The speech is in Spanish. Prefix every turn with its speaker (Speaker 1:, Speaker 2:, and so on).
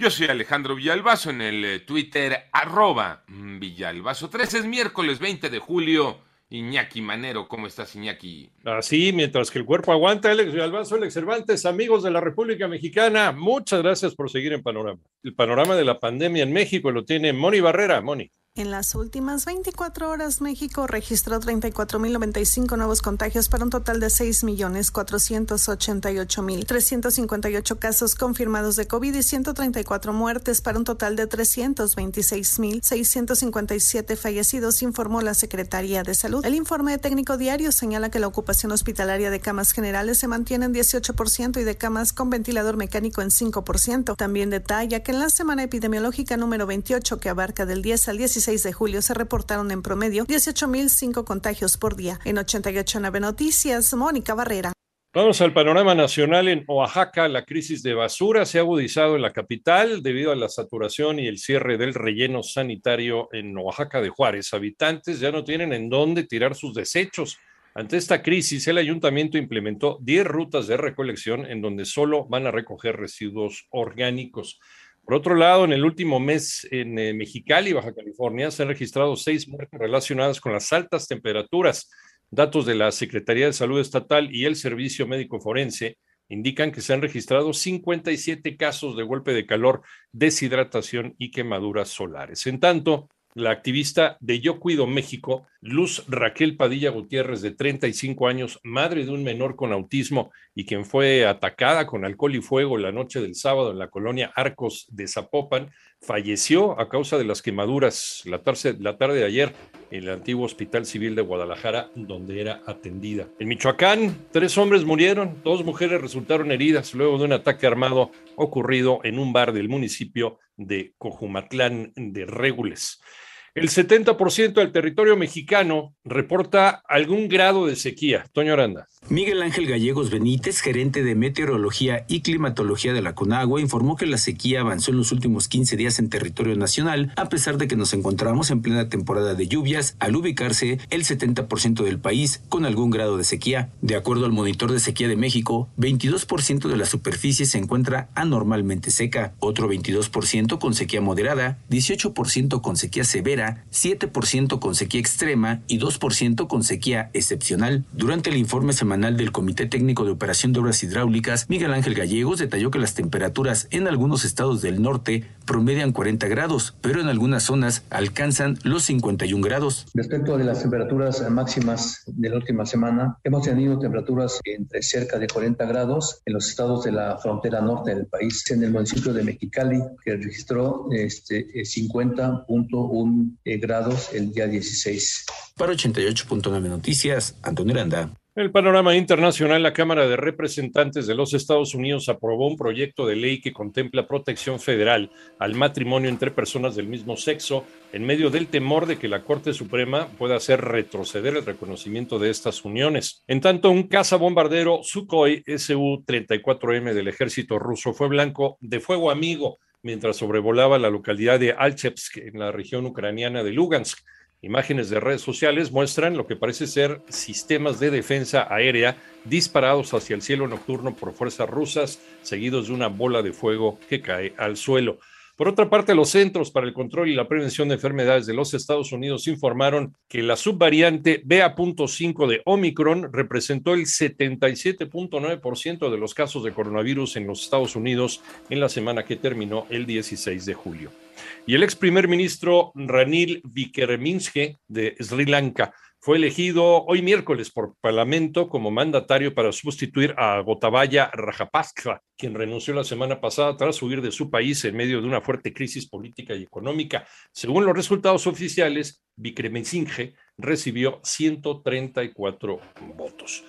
Speaker 1: Yo soy Alejandro Villalbazo en el eh, Twitter arroba Villalbazo 13 es miércoles 20 de julio. Iñaki Manero, ¿cómo estás Iñaki?
Speaker 2: Así, mientras que el cuerpo aguanta, Alex Villalbazo, Alex Cervantes, amigos de la República Mexicana, muchas gracias por seguir en Panorama. El panorama de la pandemia en México lo tiene Moni Barrera. Moni.
Speaker 3: En las últimas 24 horas, México registró 34.095 nuevos contagios para un total de 6.488.358 casos confirmados de COVID y 134 muertes para un total de 326.657 fallecidos, informó la Secretaría de Salud. El informe técnico diario señala que la ocupación hospitalaria de camas generales se mantiene en 18% y de camas con ventilador mecánico en 5%. También detalla que en la semana epidemiológica número 28, que abarca del 10 al 16 de julio se reportaron en promedio 18.005 contagios por día. En 889 Noticias, Mónica Barrera.
Speaker 2: Vamos al panorama nacional. En Oaxaca, la crisis de basura se ha agudizado en la capital debido a la saturación y el cierre del relleno sanitario en Oaxaca de Juárez. Habitantes ya no tienen en dónde tirar sus desechos. Ante esta crisis, el ayuntamiento implementó 10 rutas de recolección en donde solo van a recoger residuos orgánicos. Por otro lado, en el último mes en eh, Mexicali, Baja California, se han registrado seis muertes relacionadas con las altas temperaturas. Datos de la Secretaría de Salud Estatal y el Servicio Médico Forense indican que se han registrado 57 casos de golpe de calor, deshidratación y quemaduras solares. En tanto, la activista de Yo Cuido México, Luz Raquel Padilla Gutiérrez, de 35 años, madre de un menor con autismo y quien fue atacada con alcohol y fuego la noche del sábado en la colonia Arcos de Zapopan, falleció a causa de las quemaduras la tarde, la tarde de ayer en el antiguo Hospital Civil de Guadalajara, donde era atendida. En Michoacán, tres hombres murieron, dos mujeres resultaron heridas luego de un ataque armado ocurrido en un bar del municipio de Cojumatlán de Régules. El 70% del territorio mexicano reporta algún grado de sequía. Toño Aranda.
Speaker 4: Miguel Ángel Gallegos Benítez, gerente de Meteorología y Climatología de la Conagua, informó que la sequía avanzó en los últimos 15 días en territorio nacional, a pesar de que nos encontramos en plena temporada de lluvias, al ubicarse el 70% del país con algún grado de sequía. De acuerdo al monitor de sequía de México, 22% de la superficie se encuentra anormalmente seca, otro 22% con sequía moderada, 18% con sequía severa, 7% con sequía extrema y 2% con sequía excepcional. Durante el informe semanal del Comité Técnico de Operación de Obras Hidráulicas, Miguel Ángel Gallegos detalló que las temperaturas en algunos estados del norte promedian 40 grados, pero en algunas zonas alcanzan los 51 grados.
Speaker 5: Respecto de las temperaturas máximas de la última semana, hemos tenido temperaturas entre cerca de 40 grados en los estados de la frontera norte del país, en el municipio de Mexicali, que registró este, 50.1 eh, grados el día 16.
Speaker 4: Para 88.9 Noticias, Antonio Aranda.
Speaker 2: El panorama internacional, la Cámara de Representantes de los Estados Unidos aprobó un proyecto de ley que contempla protección federal al matrimonio entre personas del mismo sexo en medio del temor de que la Corte Suprema pueda hacer retroceder el reconocimiento de estas uniones. En tanto, un cazabombardero Sukhoi Su-34M del ejército ruso fue blanco de fuego amigo mientras sobrevolaba la localidad de Alchevsk en la región ucraniana de Lugansk. Imágenes de redes sociales muestran lo que parece ser sistemas de defensa aérea disparados hacia el cielo nocturno por fuerzas rusas, seguidos de una bola de fuego que cae al suelo. Por otra parte, los Centros para el Control y la Prevención de Enfermedades de los Estados Unidos informaron que la subvariante BA.5 de Omicron representó el 77.9% de los casos de coronavirus en los Estados Unidos en la semana que terminó el 16 de julio. Y el ex primer ministro Ranil Vikramanske de Sri Lanka fue elegido hoy miércoles por Parlamento como mandatario para sustituir a Gotabaya Rajapaksa, quien renunció la semana pasada tras huir de su país en medio de una fuerte crisis política y económica. Según los resultados oficiales, Vikramanske recibió 134 votos.